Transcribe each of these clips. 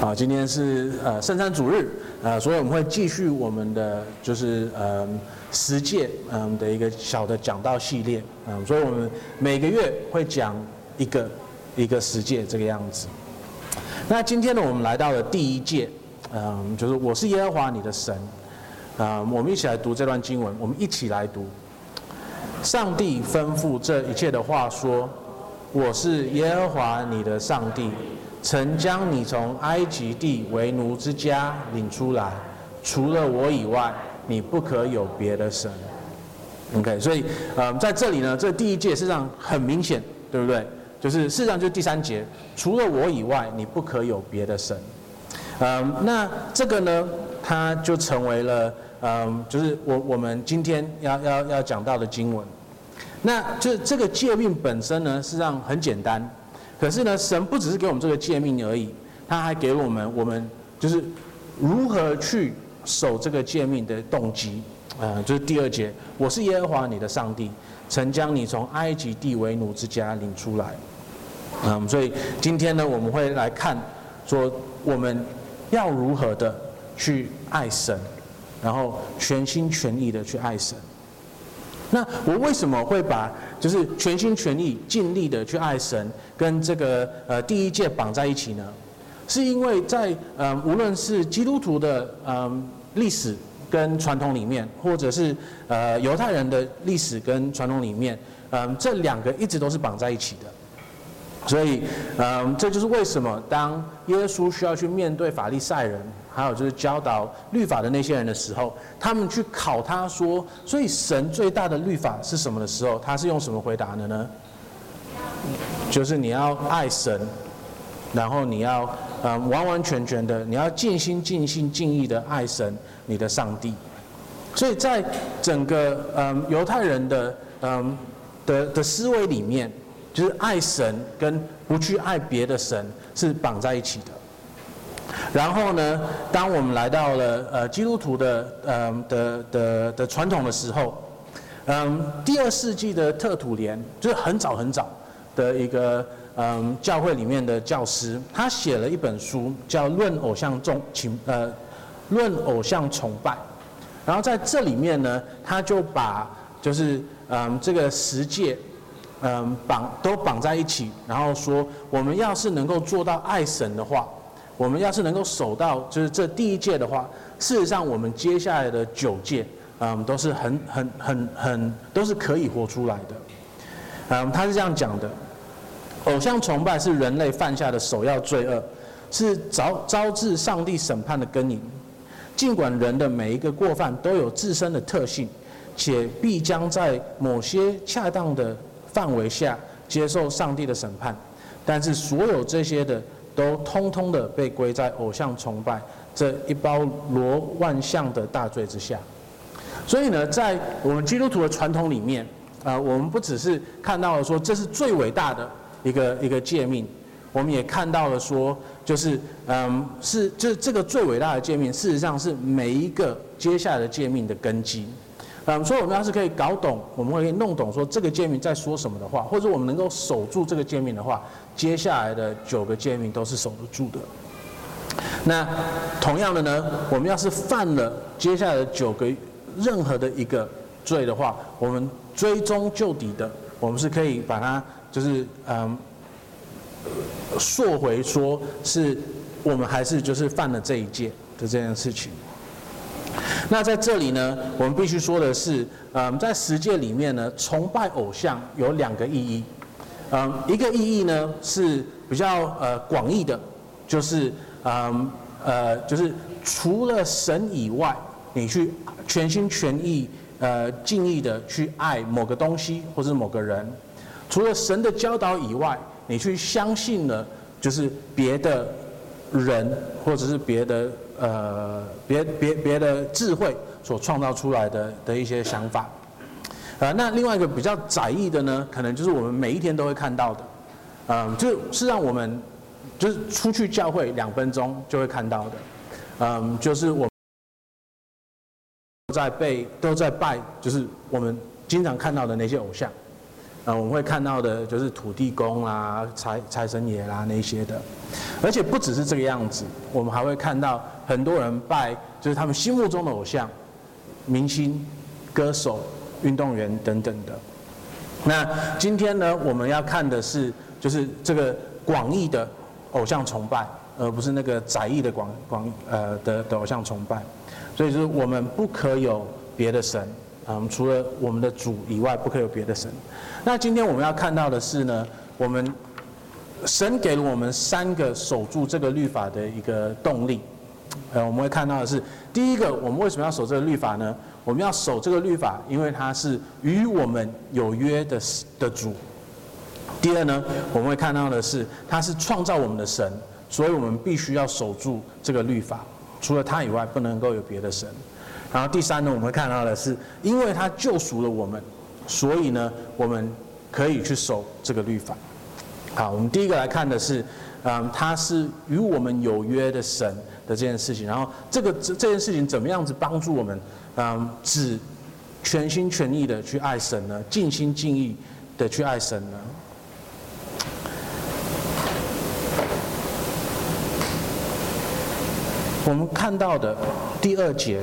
好，今天是呃圣餐主日，呃，所以我们会继续我们的就是呃十诫嗯的一个小的讲道系列，嗯，所以我们每个月会讲一个一个十诫这个样子。那今天呢，我们来到了第一诫，嗯，就是我是耶和华你的神，啊，我们一起来读这段经文，我们一起来读。上帝吩咐这一切的话说：“我是耶和华你的上帝。”曾将你从埃及地为奴之家领出来，除了我以外，你不可有别的神。OK，所以，呃，在这里呢，这第一诫事实上很明显，对不对？就是事实上就是第三节，除了我以外，你不可有别的神。嗯，那这个呢，它就成为了，嗯，就是我我们今天要要要讲到的经文。那就这个诫命本身呢，实际上很简单。可是呢，神不只是给我们这个诫命而已，他还给我们，我们就是如何去守这个诫命的动机，呃，就是第二节，我是耶和华你的上帝，曾将你从埃及地为奴之家领出来，嗯，所以今天呢，我们会来看，说我们要如何的去爱神，然后全心全意的去爱神。那我为什么会把就是全心全意尽力的去爱神跟这个呃第一诫绑在一起呢？是因为在呃无论是基督徒的嗯历史跟传统里面，或者是呃犹太人的历史跟传统里面，嗯这两个一直都是绑在一起的。所以嗯这就是为什么当耶稣需要去面对法利赛人。还有就是教导律法的那些人的时候，他们去考他说，所以神最大的律法是什么的时候，他是用什么回答的呢？就是你要爱神，然后你要嗯完完全全的，你要尽心尽心尽意的爱神，你的上帝。所以在整个嗯犹太人的嗯的的思维里面，就是爱神跟不去爱别的神是绑在一起的。然后呢，当我们来到了呃基督徒的呃的的的传统的时候，嗯，第二世纪的特土连就是很早很早的一个嗯教会里面的教师，他写了一本书叫《论偶像重情》呃《论偶像崇拜》，然后在这里面呢，他就把就是嗯这个十诫嗯绑都绑在一起，然后说我们要是能够做到爱神的话。我们要是能够守到就是这第一届的话，事实上我们接下来的九届，嗯，都是很很很很都是可以活出来的。嗯，他是这样讲的：偶像崇拜是人类犯下的首要罪恶，是招招致上帝审判的根源。尽管人的每一个过犯都有自身的特性，且必将在某些恰当的范围下接受上帝的审判，但是所有这些的。都通通的被归在偶像崇拜这一包罗万象的大罪之下。所以呢，在我们基督徒的传统里面，啊，我们不只是看到了说这是最伟大的一个一个诫命，我们也看到了说，就是嗯，是就是这个最伟大的诫命，事实上是每一个接下来的诫命的根基。嗯，所以我们要是可以搞懂，我们会可以弄懂说这个诫命在说什么的话，或者我们能够守住这个诫命的话，接下来的九个诫命都是守得住的。那同样的呢，我们要是犯了接下来的九个任何的一个罪的话，我们追踪究底的，我们是可以把它就是嗯溯回，说是我们还是就是犯了这一诫的这件事情。那在这里呢，我们必须说的是，嗯，在十诫里面呢，崇拜偶像有两个意义，嗯，一个意义呢是比较呃广义的，就是嗯呃就是除了神以外，你去全心全意呃尽意的去爱某个东西或是某个人，除了神的教导以外，你去相信了就是别的人或者是别的。呃，别别别的智慧所创造出来的的一些想法，呃，那另外一个比较窄义的呢，可能就是我们每一天都会看到的，嗯，就是让我们就是出去教会两分钟就会看到的，嗯，就是我们在被都在拜，就是我们经常看到的那些偶像，呃，我们会看到的就是土地公啊、财财神爷啦那些的，而且不只是这个样子，我们还会看到很多人拜，就是他们心目中的偶像、明星、歌手、运动员等等的。那今天呢，我们要看的是就是这个广义的偶像崇拜，而不是那个窄义的广广呃的的偶像崇拜。所以就是我们不可有别的神。嗯，除了我们的主以外，不可以有别的神。那今天我们要看到的是呢，我们神给了我们三个守住这个律法的一个动力。呃，我们会看到的是，第一个，我们为什么要守这个律法呢？我们要守这个律法，因为它是与我们有约的的主。第二呢，我们会看到的是，他是创造我们的神，所以我们必须要守住这个律法。除了他以外，不能够有别的神。然后第三呢，我们会看到的是，因为他救赎了我们，所以呢，我们可以去守这个律法。好，我们第一个来看的是，嗯，他是与我们有约的神的这件事情。然后这个这这件事情怎么样子帮助我们，嗯，只全心全意的去爱神呢？尽心尽意的去爱神呢？我们看到的第二节。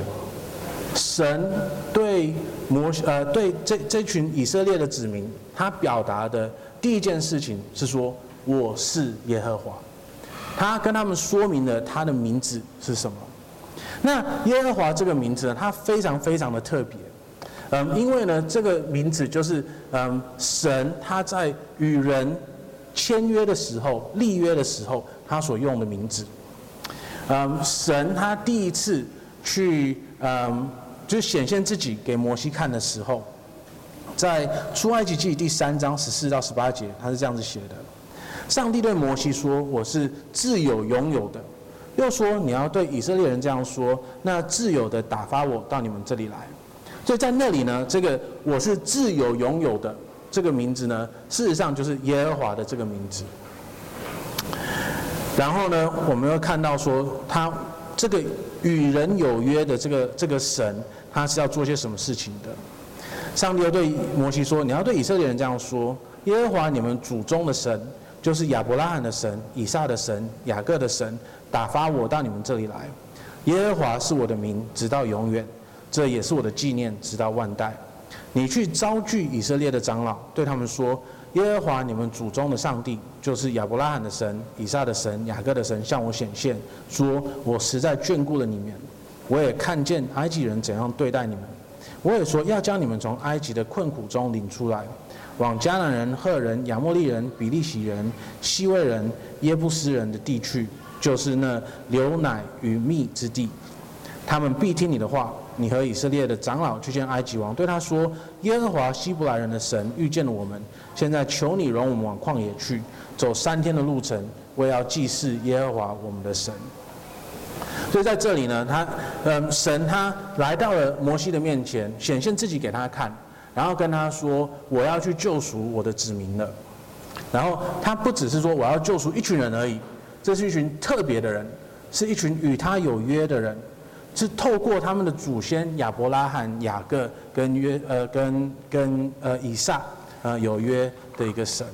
神对摩呃对这这群以色列的子民，他表达的第一件事情是说，我是耶和华，他跟他们说明了他的名字是什么。那耶和华这个名字呢，它非常非常的特别，嗯，因为呢这个名字就是嗯神他在与人签约的时候、立约的时候，他所用的名字。嗯，神他第一次去嗯。就显现自己给摩西看的时候，在出埃及记第三章十四到十八节，他是这样子写的：上帝对摩西说：“我是自有拥有的。”又说：“你要对以色列人这样说，那自有的打发我到你们这里来。”所以在那里呢，这个“我是自有拥有的”这个名字呢，事实上就是耶和华的这个名字。然后呢，我们又看到说，他这个与人有约的这个这个神。他是要做些什么事情的？上帝又对摩西说：“你要对以色列人这样说：耶和华你们祖宗的神，就是亚伯拉罕的神、以撒的神、雅各的神，打发我到你们这里来。耶和华是我的名，直到永远；这也是我的纪念，直到万代。你去招聚以色列的长老，对他们说：耶和华你们祖宗的上帝，就是亚伯拉罕的神、以撒的神、雅各的神，向我显现，说我实在眷顾了你们。”我也看见埃及人怎样对待你们，我也说要将你们从埃及的困苦中领出来，往迦南人、赫人、亚摩利人、比利洗人、希未人、耶布斯人的地去，就是那流奶与蜜之地。他们必听你的话。你和以色列的长老去见埃及王，对他说：耶和华希伯来人的神遇见了我们，现在求你容我们往旷野去，走三天的路程，为要祭祀耶和华我们的神。所以在这里呢，他，嗯，神他来到了摩西的面前，显现自己给他看，然后跟他说：“我要去救赎我的子民了。”然后他不只是说我要救赎一群人而已，这是一群特别的人，是一群与他有约的人，是透过他们的祖先亚伯拉罕、雅各跟约呃跟跟呃以撒呃有约的一个神。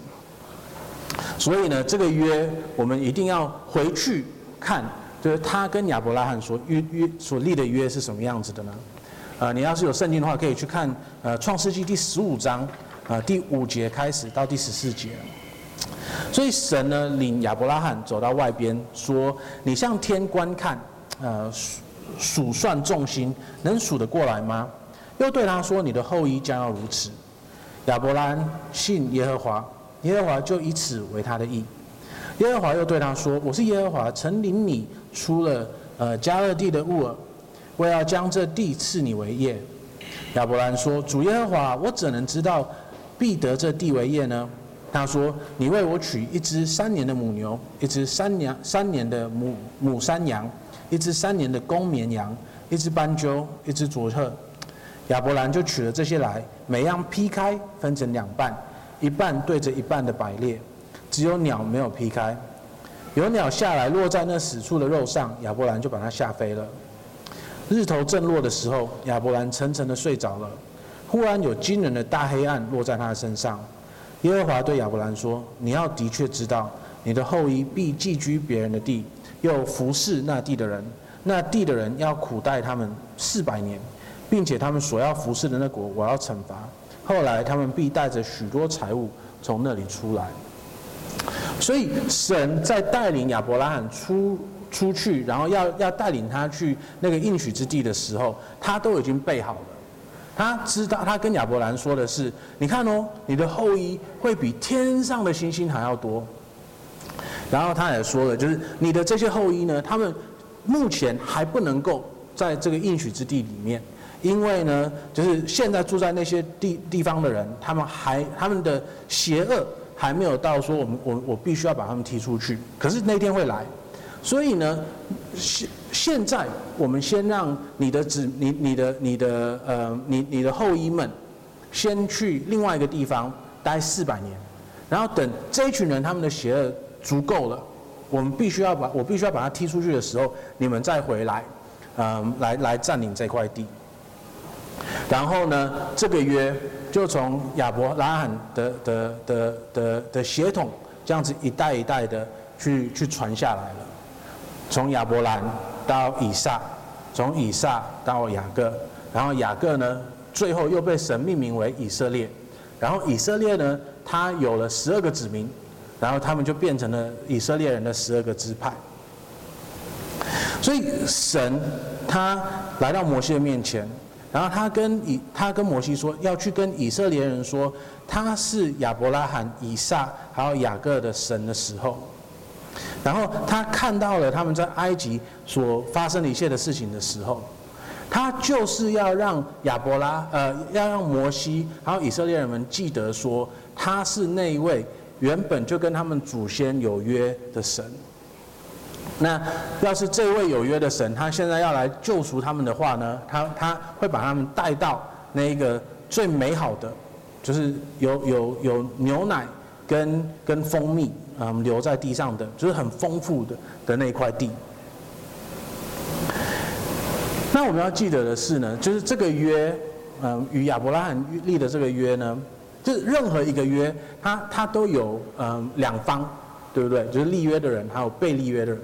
所以呢，这个约我们一定要回去看。就是他跟亚伯拉罕所约约所立的约是什么样子的呢？呃，你要是有圣经的话，可以去看呃创世纪第十五章，呃第五节开始到第十四节。所以神呢领亚伯拉罕走到外边，说：“你向天观看，呃数算众星，能数得过来吗？”又对他说：“你的后裔将要如此。”亚伯兰信耶和华，耶和华就以此为他的意。耶和华又对他说：“我是耶和华，曾领你。”出了呃迦勒地的乌尔，为要将这地赐你为业。亚伯兰说：“主耶和华，我怎能知道必得这地为业呢？”他说：“你为我取一只三年的母牛，一只三年三年的母母山羊，一只三年的公绵羊，一只斑鸠，一只左侧。”亚伯兰就取了这些来，每样劈开，分成两半，一半对着一半的摆列，只有鸟没有劈开。有鸟下来落在那死处的肉上，亚伯兰就把它吓飞了。日头正落的时候，亚伯兰沉沉的睡着了。忽然有惊人的大黑暗落在他的身上，耶和华对亚伯兰说：“你要的确知道，你的后裔必寄居别人的地，又服侍那地的人。那地的人要苦待他们四百年，并且他们所要服侍的那国，我要惩罚。后来他们必带着许多财物从那里出来。所以神在带领亚伯拉罕出。”出去，然后要要带领他去那个应许之地的时候，他都已经备好了。他知道，他跟亚伯兰说的是：“你看哦，你的后裔会比天上的星星还要多。”然后他也说了，就是你的这些后裔呢，他们目前还不能够在这个应许之地里面，因为呢，就是现在住在那些地地方的人，他们还他们的邪恶还没有到说我们我我必须要把他们踢出去。可是那天会来。所以呢，现现在我们先让你的子、你、你的、你的呃、你、你的后裔们，先去另外一个地方待四百年，然后等这一群人他们的邪恶足够了，我们必须要把我必须要把他踢出去的时候，你们再回来，嗯，来来占领这块地。然后呢，这个约就从亚伯拉罕的的的的的血统这样子一代一代的去去传下来了。从亚伯兰到以撒，从以撒到雅各，然后雅各呢，最后又被神命名为以色列，然后以色列呢，他有了十二个子民，然后他们就变成了以色列人的十二个支派。所以神他来到摩西的面前，然后他跟以他跟摩西说，要去跟以色列人说，他是亚伯拉罕、以撒还有雅各的神的时候。然后他看到了他们在埃及所发生的一切的事情的时候，他就是要让亚伯拉呃，要让摩西还有以色列人们记得说，他是那一位原本就跟他们祖先有约的神。那要是这位有约的神，他现在要来救赎他们的话呢，他他会把他们带到那一个最美好的，就是有有有牛奶跟跟蜂蜜。嗯，留在地上的就是很丰富的的那一块地。那我们要记得的是呢，就是这个约，嗯，与亚伯拉罕立的这个约呢，就是任何一个约，它它都有嗯两方，对不对？就是立约的人，还有被立约的人。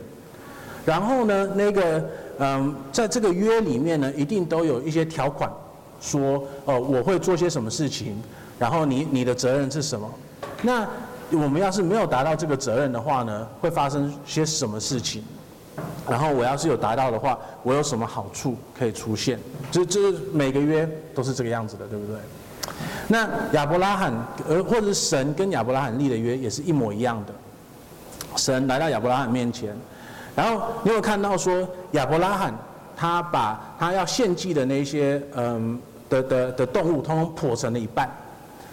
然后呢，那个嗯，在这个约里面呢，一定都有一些条款，说哦，我会做些什么事情，然后你你的责任是什么？那。我们要是没有达到这个责任的话呢，会发生些什么事情？然后我要是有达到的话，我有什么好处可以出现？就就是每个约都是这个样子的，对不对？那亚伯拉罕，呃，或者是神跟亚伯拉罕立的约也是一模一样的。神来到亚伯拉罕面前，然后你有看到说亚伯拉罕他把他要献祭的那些嗯的的的动物，通通剖成了一半，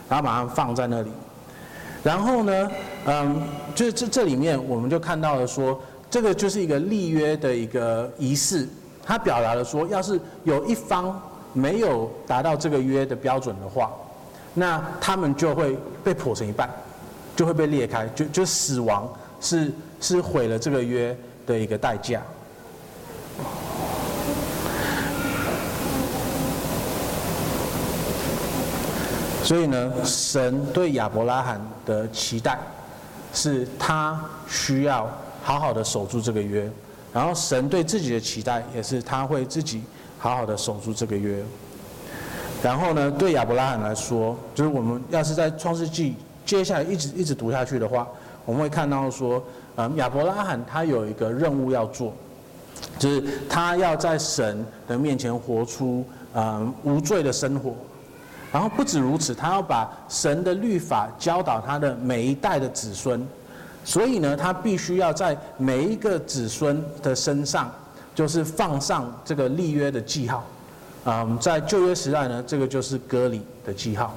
然后把它放在那里。然后呢，嗯，就是这这里面我们就看到了说，这个就是一个立约的一个仪式，它表达了说，要是有一方没有达到这个约的标准的话，那他们就会被剖成一半，就会被裂开，就就死亡是是毁了这个约的一个代价。所以呢，神对亚伯拉罕的期待，是他需要好好的守住这个约，然后神对自己的期待也是他会自己好好的守住这个约。然后呢，对亚伯拉罕来说，就是我们要是在创世纪接下来一直一直读下去的话，我们会看到说，嗯，亚伯拉罕他有一个任务要做，就是他要在神的面前活出嗯无罪的生活。然后不止如此，他要把神的律法教导他的每一代的子孙，所以呢，他必须要在每一个子孙的身上，就是放上这个立约的记号。嗯，在旧约时代呢，这个就是割礼的记号。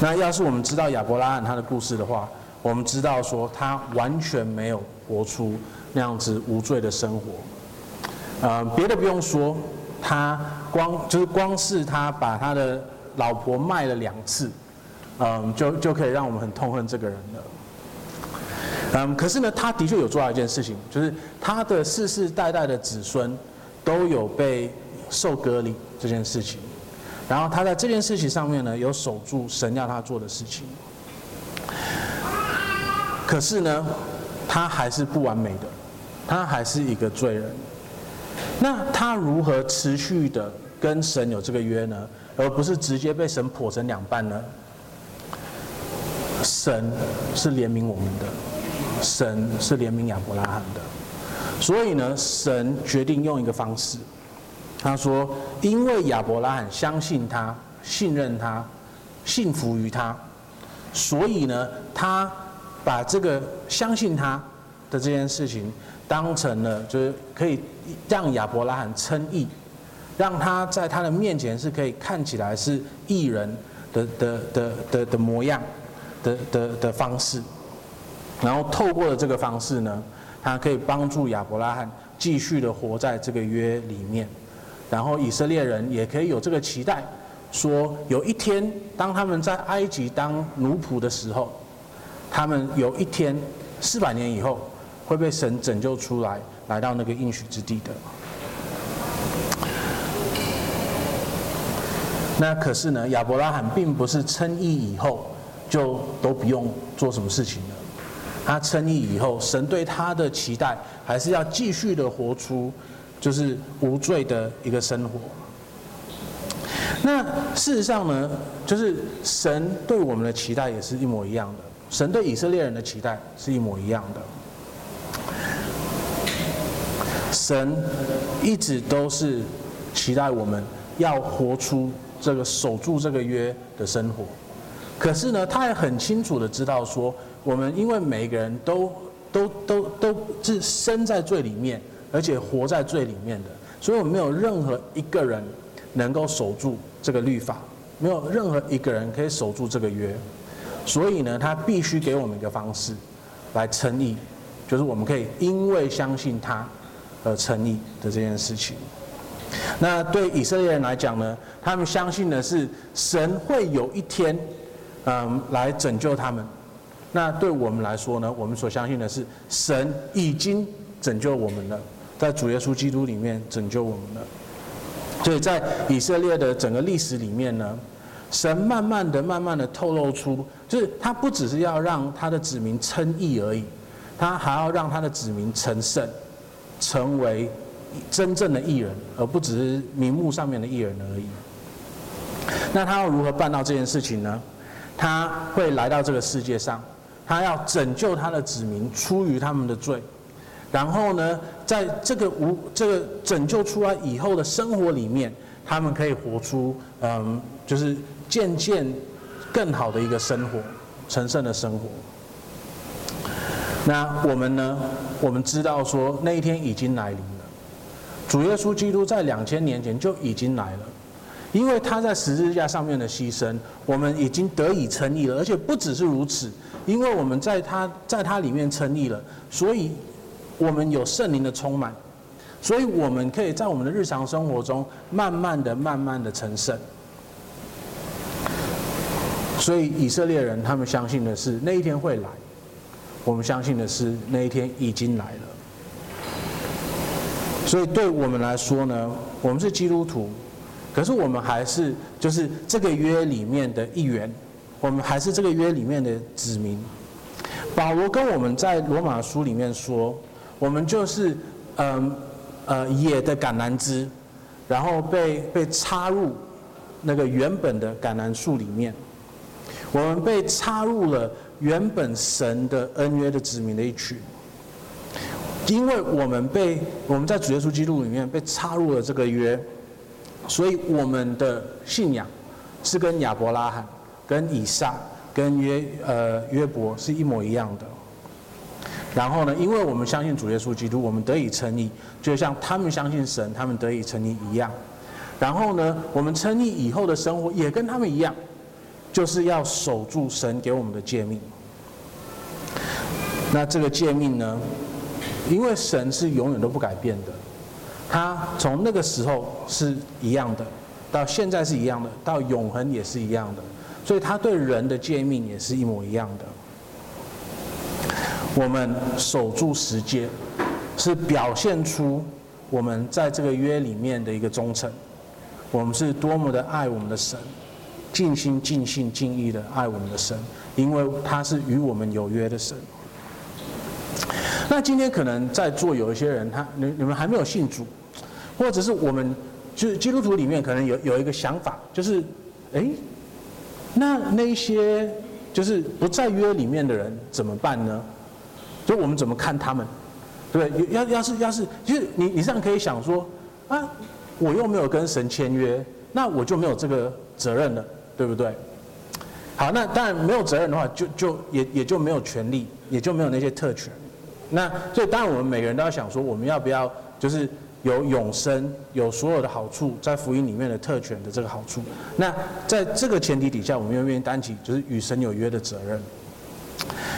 那要是我们知道亚伯拉罕他的故事的话，我们知道说他完全没有活出那样子无罪的生活。嗯，别的不用说。他光就是光是他把他的老婆卖了两次，嗯，就就可以让我们很痛恨这个人了。嗯，可是呢，他的确有做到一件事情，就是他的世世代代的子孙都有被受隔离这件事情。然后他在这件事情上面呢，有守住神要他做的事情。可是呢，他还是不完美的，他还是一个罪人。那他如何持续的跟神有这个约呢？而不是直接被神剖成两半呢？神是怜悯我们的，神是怜悯亚伯拉罕的。所以呢，神决定用一个方式。他说：“因为亚伯拉罕相信他、信任他、信服于他，所以呢，他把这个相信他的这件事情当成了，就是可以让亚伯拉罕称义，让他在他的面前是可以看起来是义人的的的的的模样的的的方式。然后透过了这个方式呢，他可以帮助亚伯拉罕继续的活在这个约里面。”然后以色列人也可以有这个期待，说有一天当他们在埃及当奴仆的时候，他们有一天四百年以后会被神拯救出来，来到那个应许之地的。那可是呢，亚伯拉罕并不是称义以后就都不用做什么事情了，他称义以后，神对他的期待还是要继续的活出。就是无罪的一个生活。那事实上呢，就是神对我们的期待也是一模一样的。神对以色列人的期待是一模一样的。神一直都是期待我们要活出这个守住这个约的生活。可是呢，他也很清楚的知道说，我们因为每一个人都都都都是生在罪里面。而且活在罪里面的，所以我们没有任何一个人能够守住这个律法，没有任何一个人可以守住这个约，所以呢，他必须给我们一个方式来称义，就是我们可以因为相信他而称义的这件事情。那对以色列人来讲呢，他们相信的是神会有一天，嗯，来拯救他们。那对我们来说呢，我们所相信的是神已经拯救我们了。在主耶稣基督里面拯救我们了，所以在以色列的整个历史里面呢，神慢慢的、慢慢的透露出，就是他不只是要让他的子民称义而已，他还要让他的子民成圣，成为真正的义人，而不只是名目上面的义人而已。那他要如何办到这件事情呢？他会来到这个世界上，他要拯救他的子民出于他们的罪。然后呢，在这个无这个拯救出来以后的生活里面，他们可以活出嗯，就是渐渐更好的一个生活，成圣的生活。那我们呢？我们知道说那一天已经来临了。主耶稣基督在两千年前就已经来了，因为他在十字架上面的牺牲，我们已经得以称义了。而且不只是如此，因为我们在他在他里面称义了，所以。我们有圣灵的充满，所以我们可以在我们的日常生活中，慢慢的、慢慢的成圣。所以以色列人他们相信的是那一天会来，我们相信的是那一天已经来了。所以对我们来说呢，我们是基督徒，可是我们还是就是这个约里面的一员，我们还是这个约里面的子民。保罗跟我们在罗马书里面说。我们就是，嗯，呃，野的橄榄枝，然后被被插入那个原本的橄榄树里面。我们被插入了原本神的恩约的子民的一群，因为我们被我们在主耶稣基督里面被插入了这个约，所以我们的信仰是跟亚伯拉罕、跟以撒、跟约呃约伯是一模一样的。然后呢，因为我们相信主耶稣基督，我们得以称义，就像他们相信神，他们得以称义一样。然后呢，我们称义以后的生活也跟他们一样，就是要守住神给我们的诫命。那这个诫命呢，因为神是永远都不改变的，他从那个时候是一样的，到现在是一样的，到永恒也是一样的，所以他对人的诫命也是一模一样的。我们守住时间，是表现出我们在这个约里面的一个忠诚。我们是多么的爱我们的神，尽心尽性尽意的爱我们的神，因为他是与我们有约的神。那今天可能在座有一些人，他你你们还没有信主，或者是我们就是基督徒里面可能有有一个想法，就是，哎，那那些就是不在约里面的人怎么办呢？就我们怎么看他们？对不对？要要是要是，就是你你这样可以想说，啊，我又没有跟神签约，那我就没有这个责任了，对不对？好，那当然没有责任的话，就就也也就没有权利，也就没有那些特权。那所以当然我们每个人都要想说，我们要不要就是有永生，有所有的好处，在福音里面的特权的这个好处。那在这个前提底下，我们愿不愿意担起就是与神有约的责任？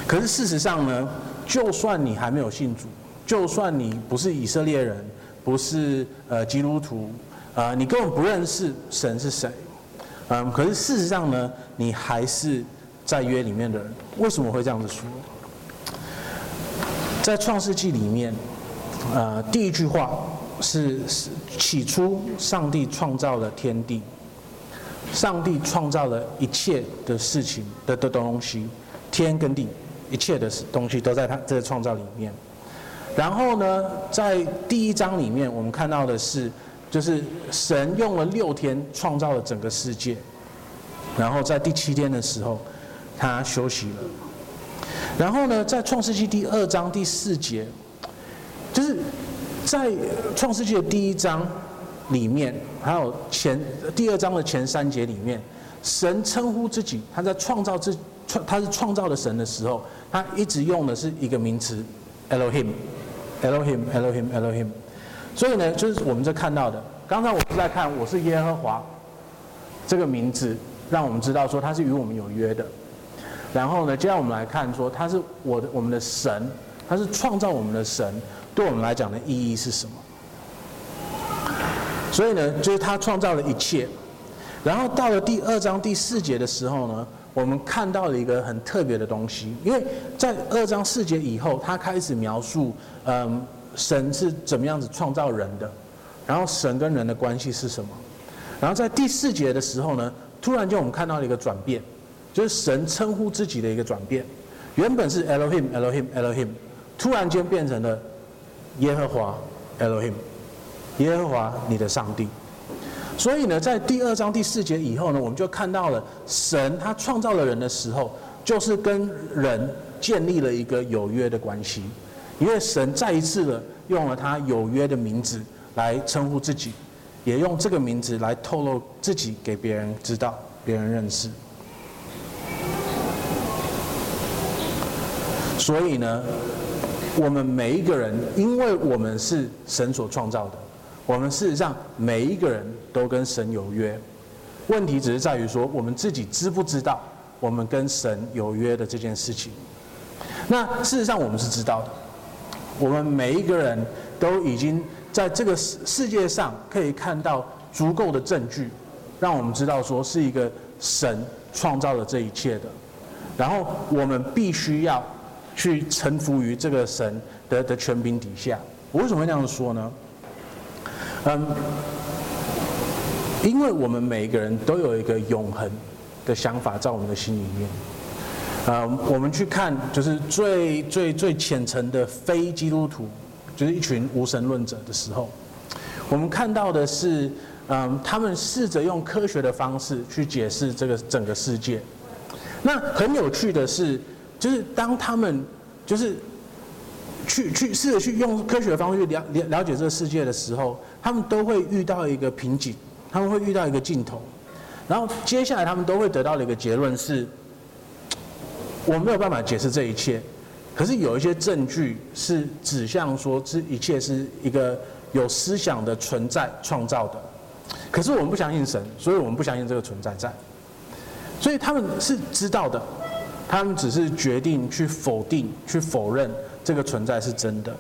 可是事实上呢，就算你还没有信主，就算你不是以色列人，不是呃基督徒，啊、呃，你根本不认识神是谁，嗯、可是事实上呢，你还是在约里面的人。为什么会这样子说？在创世纪里面，呃，第一句话是起初上帝创造了天地，上帝创造了一切的事情的的东西，天跟地一切的东西都在他这个创造里面。然后呢，在第一章里面，我们看到的是，就是神用了六天创造了整个世界，然后在第七天的时候，他休息了。然后呢，在创世纪第二章第四节，就是在创世纪的第一章里面，还有前第二章的前三节里面，神称呼自己，他在创造之创他是创造的神的时候，他一直用的是一个名词，Elohim，Elohim，Elohim，Elohim。所以呢，就是我们这看到的，刚才我是在看我是耶和华这个名字，让我们知道说他是与我们有约的。然后呢，接下来我们来看说，他是我的我们的神，他是创造我们的神，对我们来讲的意义是什么？所以呢，就是他创造了一切。然后到了第二章第四节的时候呢，我们看到了一个很特别的东西，因为在二章四节以后，他开始描述，嗯，神是怎么样子创造人的，然后神跟人的关系是什么。然后在第四节的时候呢，突然间我们看到了一个转变。就是神称呼自己的一个转变，原本是 Elohim Elohim Elohim，突然间变成了耶和华 Elohim，耶和华你的上帝。所以呢，在第二章第四节以后呢，我们就看到了神他创造了人的时候，就是跟人建立了一个有约的关系，因为神再一次的用了他有约的名字来称呼自己，也用这个名字来透露自己给别人知道，别人认识。所以呢，我们每一个人，因为我们是神所创造的，我们事实上每一个人都跟神有约。问题只是在于说，我们自己知不知道我们跟神有约的这件事情？那事实上我们是知道的，我们每一个人都已经在这个世世界上可以看到足够的证据，让我们知道说是一个神创造了这一切的。然后我们必须要。去臣服于这个神的的权柄底下，我为什么会这样说呢？嗯，因为我们每一个人都有一个永恒的想法在我们的心里面。呃，我们去看就是最最最虔诚的非基督徒，就是一群无神论者的时候，我们看到的是，嗯，他们试着用科学的方式去解释这个整个世界。那很有趣的是。就是当他们就是去去试着去用科学的方式去了了了解这个世界的时候，他们都会遇到一个瓶颈，他们会遇到一个尽头，然后接下来他们都会得到的一个结论是：我没有办法解释这一切，可是有一些证据是指向说这一切是一个有思想的存在创造的，可是我们不相信神，所以我们不相信这个存在在，所以他们是知道的。他们只是决定去否定、去否认这个存在是真的。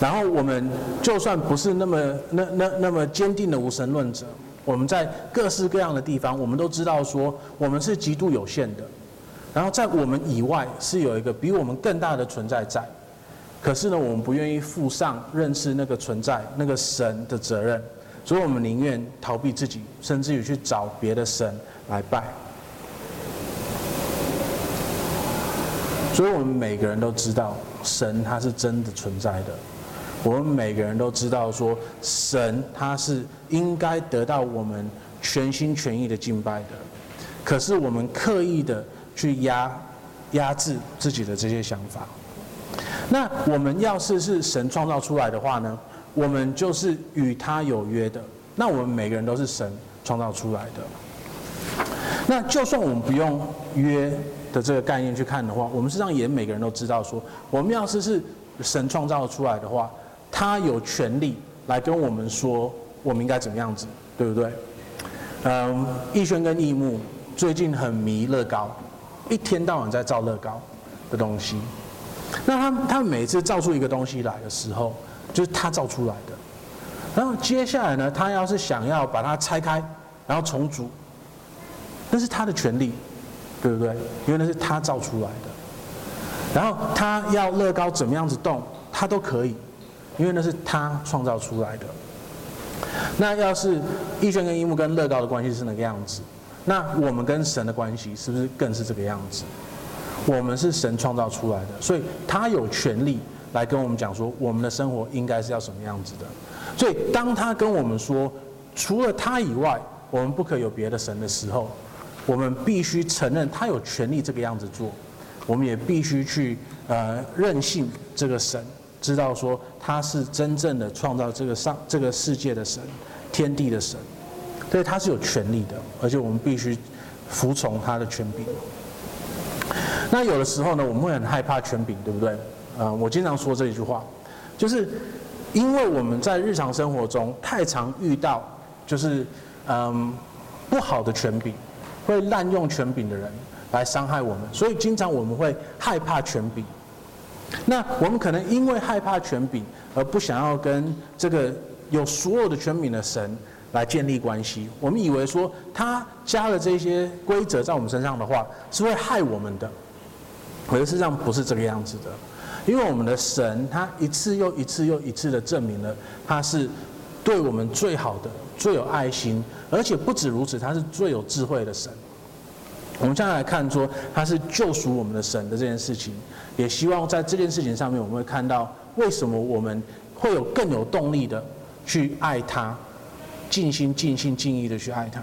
然后我们就算不是那么那那那么坚定的无神论者，我们在各式各样的地方，我们都知道说我们是极度有限的。然后在我们以外是有一个比我们更大的存在在。可是呢，我们不愿意负上认识那个存在、那个神的责任。所以我们宁愿逃避自己，甚至于去找别的神来拜。所以我们每个人都知道，神他是真的存在的。我们每个人都知道，说神他是应该得到我们全心全意的敬拜的。可是我们刻意的去压压制自己的这些想法。那我们要是是神创造出来的话呢？我们就是与他有约的。那我们每个人都是神创造出来的。那就算我们不用约的这个概念去看的话，我们实际上也每个人都知道说，我们要是是神创造出来的话，他有权利来跟我们说我们应该怎么样子，对不对？嗯，逸轩跟逸牧最近很迷乐高，一天到晚在造乐高的东西。那他他每次造出一个东西来的时候，就是他造出来的。然后接下来呢，他要是想要把它拆开，然后重组，那是他的权利，对不对？因为那是他造出来的。然后他要乐高怎么样子动，他都可以，因为那是他创造出来的。那要是逸轩跟逸牧跟乐高的关系是那个样子，那我们跟神的关系是不是更是这个样子？我们是神创造出来的，所以他有权利来跟我们讲说，我们的生活应该是要什么样子的。所以当他跟我们说，除了他以外，我们不可有别的神的时候，我们必须承认他有权利这个样子做。我们也必须去呃任信这个神，知道说他是真正的创造这个上这个世界的神，天地的神。所以他是有权利的，而且我们必须服从他的权柄。那有的时候呢，我们会很害怕权柄，对不对？啊，我经常说这一句话，就是因为我们在日常生活中太常遇到，就是嗯不好的权柄，会滥用权柄的人来伤害我们，所以经常我们会害怕权柄。那我们可能因为害怕权柄，而不想要跟这个有所有的权柄的神来建立关系。我们以为说他加了这些规则在我们身上的话，是会害我们的。可是事实上不是这个样子的，因为我们的神他一次又一次又一次的证明了他是对我们最好的、最有爱心，而且不止如此，他是最有智慧的神。我们将来看说他是救赎我们的神的这件事情，也希望在这件事情上面，我们会看到为什么我们会有更有动力的去爱他，尽心、尽心、尽意的去爱他。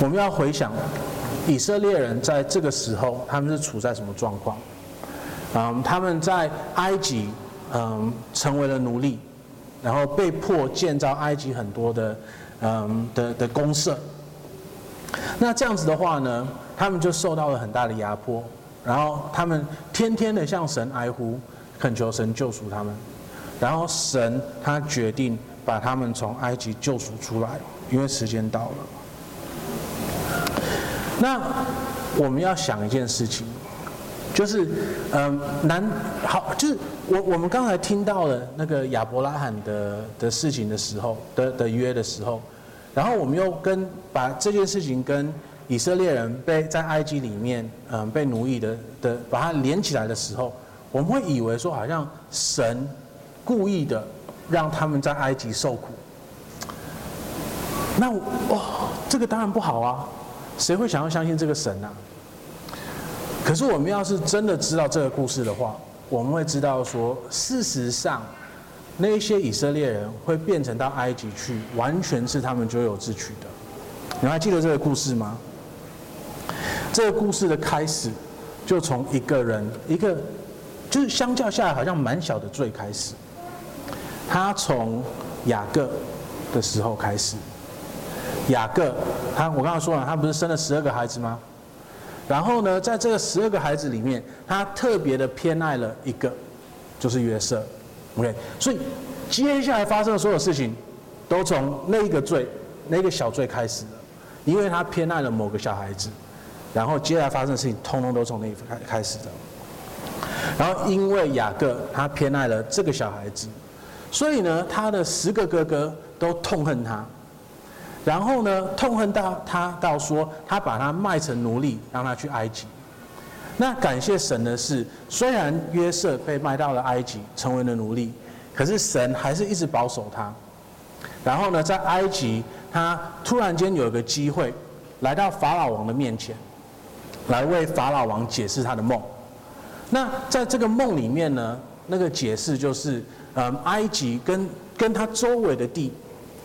我们要回想以色列人在这个时候，他们是处在什么状况？嗯，他们在埃及，嗯，成为了奴隶，然后被迫建造埃及很多的，嗯的的公社。那这样子的话呢，他们就受到了很大的压迫，然后他们天天的向神哀呼，恳求神救赎他们，然后神他决定把他们从埃及救赎出来，因为时间到了。那我们要想一件事情，就是，嗯，难好，就是我我们刚才听到了那个亚伯拉罕的的事情的时候的的约的时候，然后我们又跟把这件事情跟以色列人被在埃及里面嗯被奴役的的把它连起来的时候，我们会以为说好像神故意的让他们在埃及受苦，那哦，这个当然不好啊。谁会想要相信这个神呢？可是我们要是真的知道这个故事的话，我们会知道说，事实上，那一些以色列人会变成到埃及去，完全是他们咎由自取的。你还记得这个故事吗？这个故事的开始，就从一个人，一个就是相较下来好像蛮小的罪开始。他从雅各的时候开始。雅各，他我刚刚说了，他不是生了十二个孩子吗？然后呢，在这个十二个孩子里面，他特别的偏爱了一个，就是约瑟。OK，所以接下来发生的所有事情，都从那一个罪、那个小罪开始了，因为他偏爱了某个小孩子，然后接下来发生的事情，通通都从那一开开始的。然后因为雅各他偏爱了这个小孩子，所以呢，他的十个哥哥都痛恨他。然后呢，痛恨到他到说，他把他卖成奴隶，让他去埃及。那感谢神的是，虽然约瑟被卖到了埃及，成为了奴隶，可是神还是一直保守他。然后呢，在埃及，他突然间有一个机会，来到法老王的面前，来为法老王解释他的梦。那在这个梦里面呢，那个解释就是，嗯，埃及跟跟他周围的地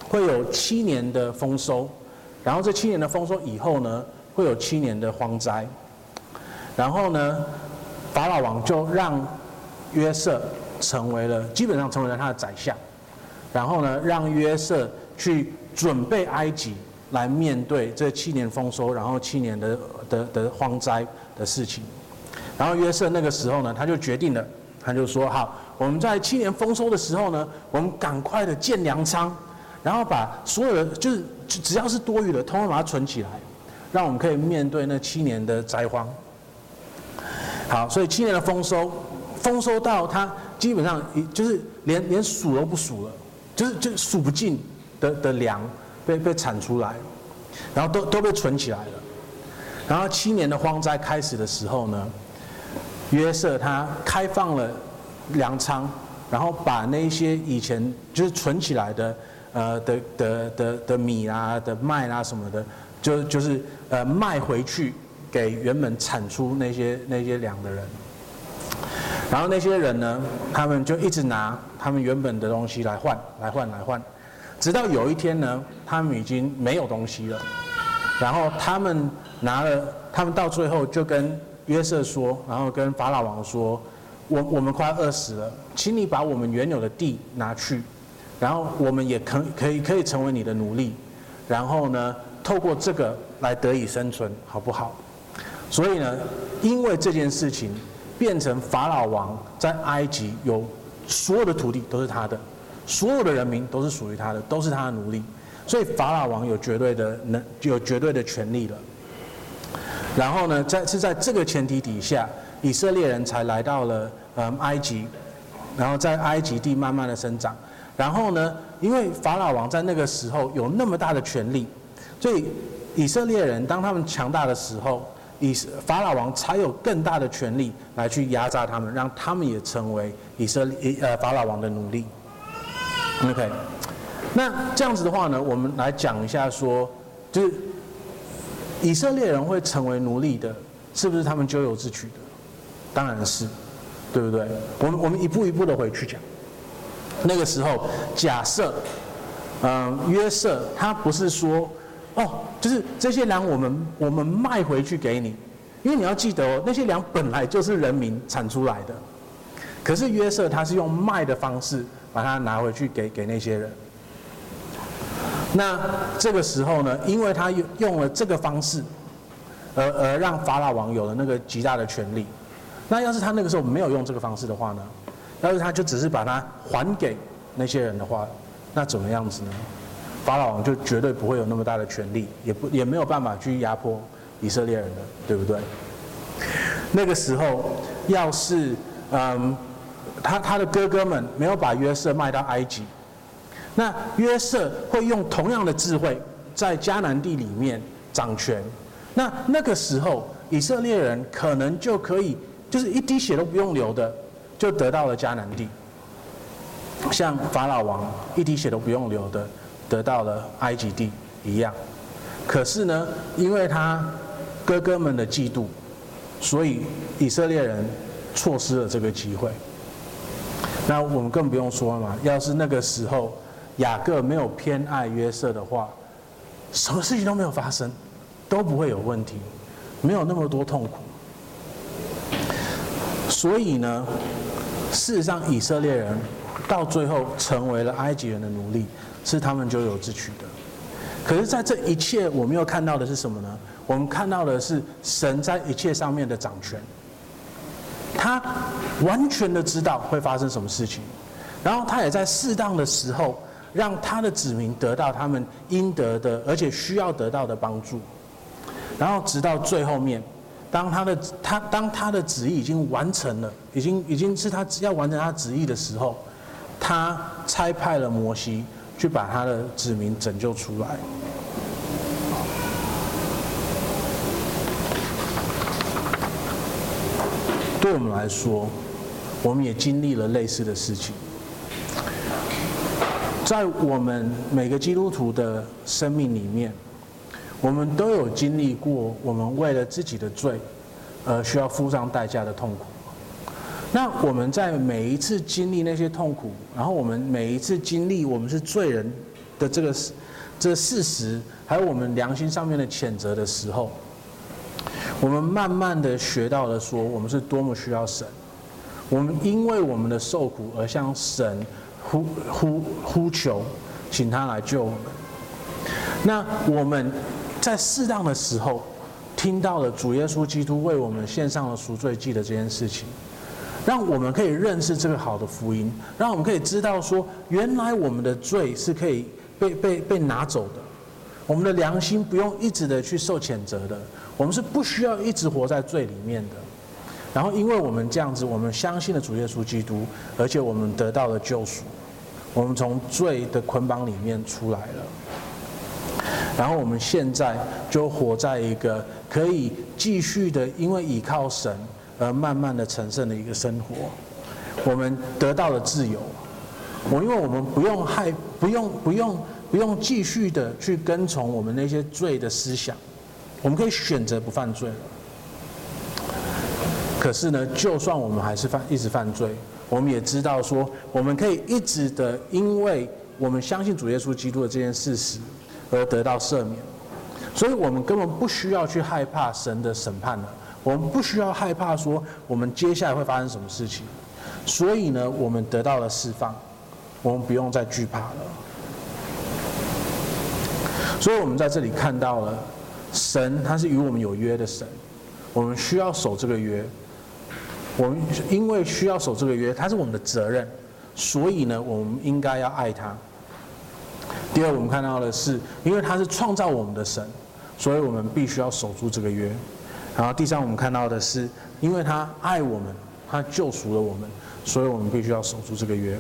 会有七年的丰收，然后这七年的丰收以后呢，会有七年的荒灾。然后呢，法老王就让约瑟成为了，基本上成为了他的宰相。然后呢，让约瑟去准备埃及来面对这七年丰收，然后七年的的的荒灾的事情。然后约瑟那个时候呢，他就决定了，他就说：好，我们在七年丰收的时候呢，我们赶快的建粮仓，然后把所有的就是只要是多余的，通通把它存起来，让我们可以面对那七年的灾荒。好，所以七年的丰收，丰收到它基本上一就是连连数都不数了，就是就数不尽的的粮被被产出来，然后都都被存起来了。然后七年的荒灾开始的时候呢，约瑟他开放了粮仓，然后把那些以前就是存起来的呃的的的的米啊的麦啊什么的，就就是呃卖回去。给原本产出那些那些粮的人，然后那些人呢，他们就一直拿他们原本的东西来换，来换，来换，直到有一天呢，他们已经没有东西了，然后他们拿了，他们到最后就跟约瑟说，然后跟法老王说，我我们快饿死了，请你把我们原有的地拿去，然后我们也可可以可以成为你的奴隶，然后呢，透过这个来得以生存，好不好？所以呢，因为这件事情，变成法老王在埃及有所有的土地都是他的，所有的人民都是属于他的，都是他的奴隶，所以法老王有绝对的能，有绝对的权利了。然后呢，在是在这个前提底下，以色列人才来到了嗯埃及，然后在埃及地慢慢的生长。然后呢，因为法老王在那个时候有那么大的权力，所以以色列人当他们强大的时候。以法老王才有更大的权力来去压榨他们，让他们也成为以色列呃法老王的奴隶。OK，那这样子的话呢，我们来讲一下说，就是以色列人会成为奴隶的，是不是他们咎由自取的？当然是，对不对？我们我们一步一步的回去讲。那个时候，假设，嗯，约瑟他不是说。哦，就是这些粮我们我们卖回去给你，因为你要记得哦，那些粮本来就是人民产出来的，可是约瑟他是用卖的方式把它拿回去给给那些人。那这个时候呢，因为他用用了这个方式，而而让法老王有了那个极大的权力。那要是他那个时候没有用这个方式的话呢？要是他就只是把它还给那些人的话，那怎么样子呢？法老王就绝对不会有那么大的权力，也不也没有办法去压迫以色列人的，对不对？那个时候，要是嗯，他他的哥哥们没有把约瑟卖到埃及，那约瑟会用同样的智慧在迦南地里面掌权，那那个时候以色列人可能就可以就是一滴血都不用流的就得到了迦南地，像法老王一滴血都不用流的。得到了埃及地一样，可是呢，因为他哥哥们的嫉妒，所以以色列人错失了这个机会。那我们更不用说了嘛，要是那个时候雅各没有偏爱约瑟的话，什么事情都没有发生，都不会有问题，没有那么多痛苦。所以呢，事实上以色列人到最后成为了埃及人的奴隶。是他们咎由自取的，可是，在这一切，我们又看到的是什么呢？我们看到的是神在一切上面的掌权，他完全的知道会发生什么事情，然后他也在适当的时候，让他的子民得到他们应得的，而且需要得到的帮助，然后直到最后面，当他的他当他的旨意已经完成了，已经已经是他要完成他旨意的时候，他差派了摩西。去把他的子民拯救出来。对我们来说，我们也经历了类似的事情。在我们每个基督徒的生命里面，我们都有经历过我们为了自己的罪而需要付上代价的痛苦。那我们在每一次经历那些痛苦，然后我们每一次经历我们是罪人的这个这个事实，还有我们良心上面的谴责的时候，我们慢慢的学到了说，我们是多么需要神。我们因为我们的受苦而向神呼呼呼求，请他来救我们。那我们在适当的时候听到了主耶稣基督为我们献上了赎罪祭的这件事情。让我们可以认识这个好的福音，让我们可以知道说，原来我们的罪是可以被被被拿走的，我们的良心不用一直的去受谴责的，我们是不需要一直活在罪里面的。然后，因为我们这样子，我们相信了主耶稣基督，而且我们得到了救赎，我们从罪的捆绑里面出来了。然后，我们现在就活在一个可以继续的，因为倚靠神。而慢慢的成圣的一个生活，我们得到了自由。我因为我们不用害，不用不用不用继续的去跟从我们那些罪的思想，我们可以选择不犯罪。可是呢，就算我们还是犯一直犯罪，我们也知道说，我们可以一直的，因为我们相信主耶稣基督的这件事实，而得到赦免。所以我们根本不需要去害怕神的审判了。我们不需要害怕说我们接下来会发生什么事情，所以呢，我们得到了释放，我们不用再惧怕了。所以我们在这里看到了神，他是与我们有约的神，我们需要守这个约。我们因为需要守这个约，他是我们的责任，所以呢，我们应该要爱他。第二，我们看到的是，因为他是创造我们的神，所以我们必须要守住这个约。然后第三，我们看到的是，因为他爱我们，他救赎了我们，所以我们必须要守住这个约。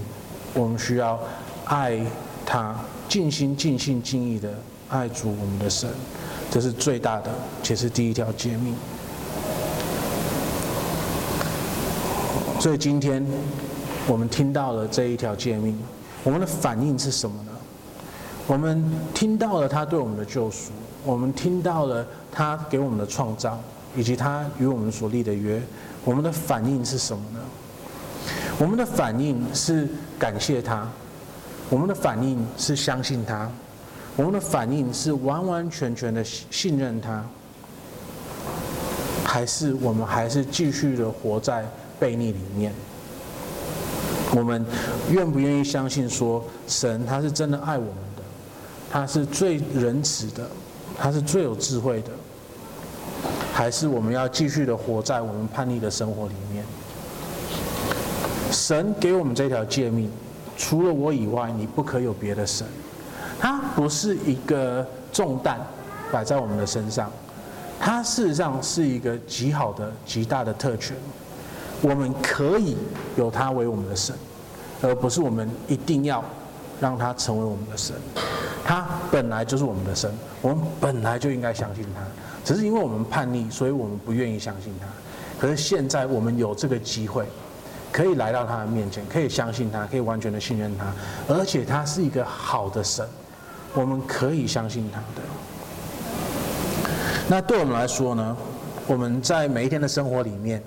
我们需要爱他，尽心、尽性、尽意的爱主我们的神，这是最大的，且是第一条诫命。所以今天我们听到了这一条诫命，我们的反应是什么？我们听到了他对我们的救赎，我们听到了他给我们的创造。以及他与我们所立的约，我们的反应是什么呢？我们的反应是感谢他，我们的反应是相信他，我们的反应是完完全全的信任他，还是我们还是继续的活在悖逆里面？我们愿不愿意相信说神他是真的爱我们，他是最仁慈的，他是最有智慧的？还是我们要继续的活在我们叛逆的生活里面。神给我们这条诫命，除了我以外，你不可有别的神。它不是一个重担摆在我们的身上，它事实上是一个极好的、极大的特权。我们可以有它为我们的神，而不是我们一定要让它成为我们的神。他本来就是我们的神，我们本来就应该相信他。只是因为我们叛逆，所以我们不愿意相信他。可是现在我们有这个机会，可以来到他的面前，可以相信他，可以完全的信任他，而且他是一个好的神，我们可以相信他的。那对我们来说呢？我们在每一天的生活里面，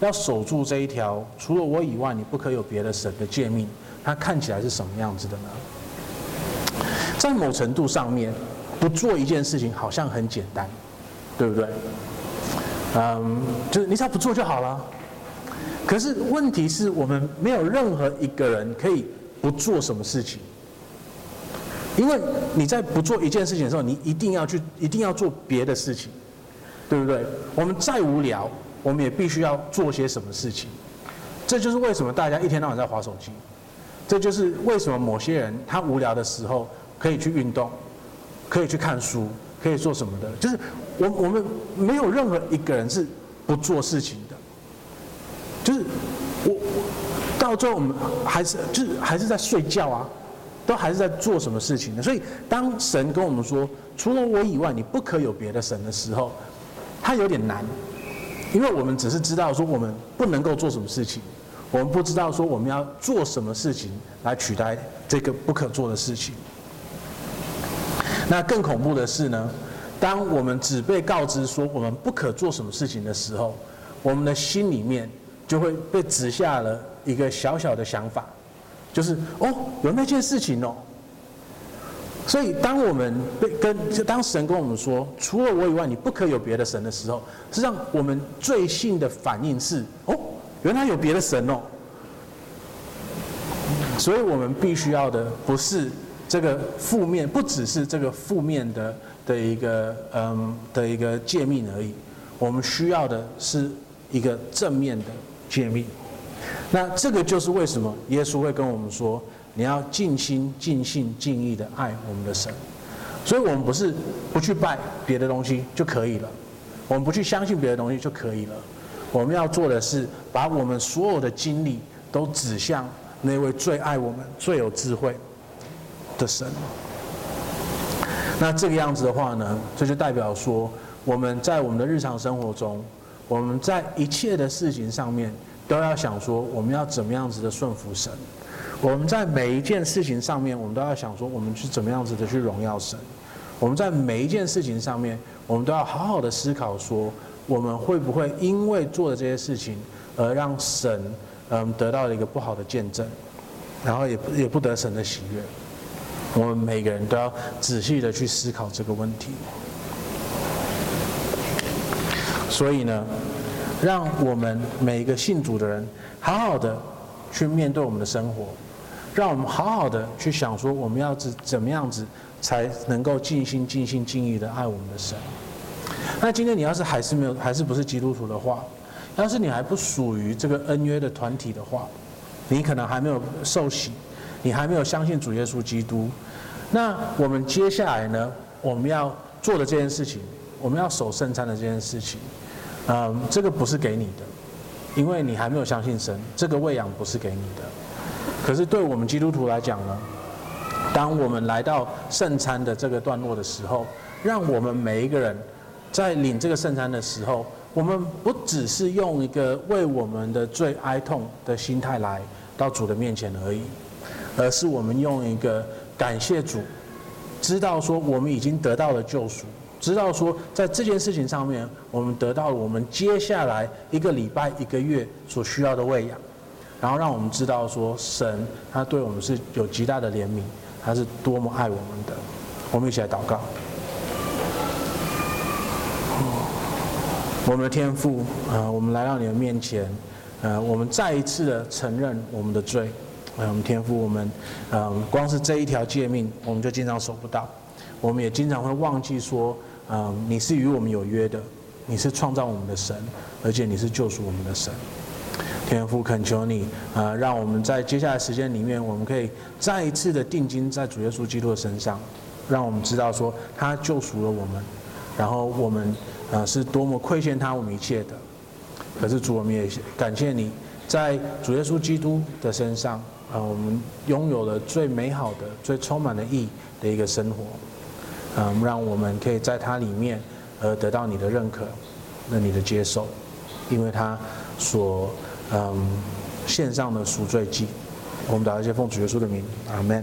要守住这一条“除了我以外，你不可有别的神”的诫命，它看起来是什么样子的呢？在某程度上面，不做一件事情好像很简单。对不对？嗯，就是你只要不做就好了。可是问题是我们没有任何一个人可以不做什么事情，因为你在不做一件事情的时候，你一定要去，一定要做别的事情，对不对？我们再无聊，我们也必须要做些什么事情。这就是为什么大家一天到晚在划手机。这就是为什么某些人他无聊的时候可以去运动，可以去看书。可以做什么的？就是我我们没有任何一个人是不做事情的，就是我到最后我们还是就是还是在睡觉啊，都还是在做什么事情的。所以当神跟我们说除了我以外你不可有别的神的时候，他有点难，因为我们只是知道说我们不能够做什么事情，我们不知道说我们要做什么事情来取代这个不可做的事情。那更恐怖的是呢，当我们只被告知说我们不可做什么事情的时候，我们的心里面就会被植下了一个小小的想法，就是哦，有那件事情哦。所以，当我们被跟就当神跟我们说，除了我以外，你不可有别的神的时候，实际上我们最信的反应是：哦，原来有别的神哦。所以我们必须要的不是这个负面，不只是这个负面的的一个嗯的一个诫命而已。我们需要的是一个正面的诫命。那这个就是为什么耶稣会跟我们说。你要尽心、尽性、尽意的爱我们的神，所以我们不是不去拜别的东西就可以了，我们不去相信别的东西就可以了。我们要做的是把我们所有的精力都指向那位最爱我们、最有智慧的神。那这个样子的话呢，这就代表说我们在我们的日常生活中，我们在一切的事情上面都要想说，我们要怎么样子的顺服神。我们在每一件事情上面，我们都要想说，我们去怎么样子的去荣耀神。我们在每一件事情上面，我们都要好好的思考说，我们会不会因为做的这些事情，而让神嗯得到了一个不好的见证，然后也也不得神的喜悦。我们每个人都要仔细的去思考这个问题。所以呢，让我们每一个信主的人，好好的去面对我们的生活。让我们好好的去想说，我们要怎怎么样子才能够尽心尽心尽意的爱我们的神。那今天你要是还是没有，还是不是基督徒的话，要是你还不属于这个恩约的团体的话，你可能还没有受洗，你还没有相信主耶稣基督。那我们接下来呢，我们要做的这件事情，我们要守圣餐的这件事情，嗯，这个不是给你的，因为你还没有相信神，这个喂养不是给你的。可是对我们基督徒来讲呢，当我们来到圣餐的这个段落的时候，让我们每一个人在领这个圣餐的时候，我们不只是用一个为我们的罪哀痛的心态来到主的面前而已，而是我们用一个感谢主，知道说我们已经得到了救赎，知道说在这件事情上面，我们得到了我们接下来一个礼拜、一个月所需要的喂养。然后让我们知道说，神他对我们是有极大的怜悯，他是多么爱我们的。我们一起来祷告。我们的天父，呃，我们来到你的面前，呃，我们再一次的承认我们的罪。哎，我们天父，我们，呃，光是这一条诫命，我们就经常守不到。我们也经常会忘记说，呃，你是与我们有约的，你是创造我们的神，而且你是救赎我们的神。天父恳求你，啊，让我们在接下来时间里面，我们可以再一次的定睛在主耶稣基督的身上，让我们知道说他救赎了我们，然后我们啊是多么亏欠他我们一切的。可是主，我们也感谢你在主耶稣基督的身上，啊，我们拥有了最美好的、最充满了义的一个生活，啊，让我们可以在它里面而得到你的认可，那你的接受，因为他所。嗯，献上的赎罪祭，我们打一些奉主耶稣的名，阿门。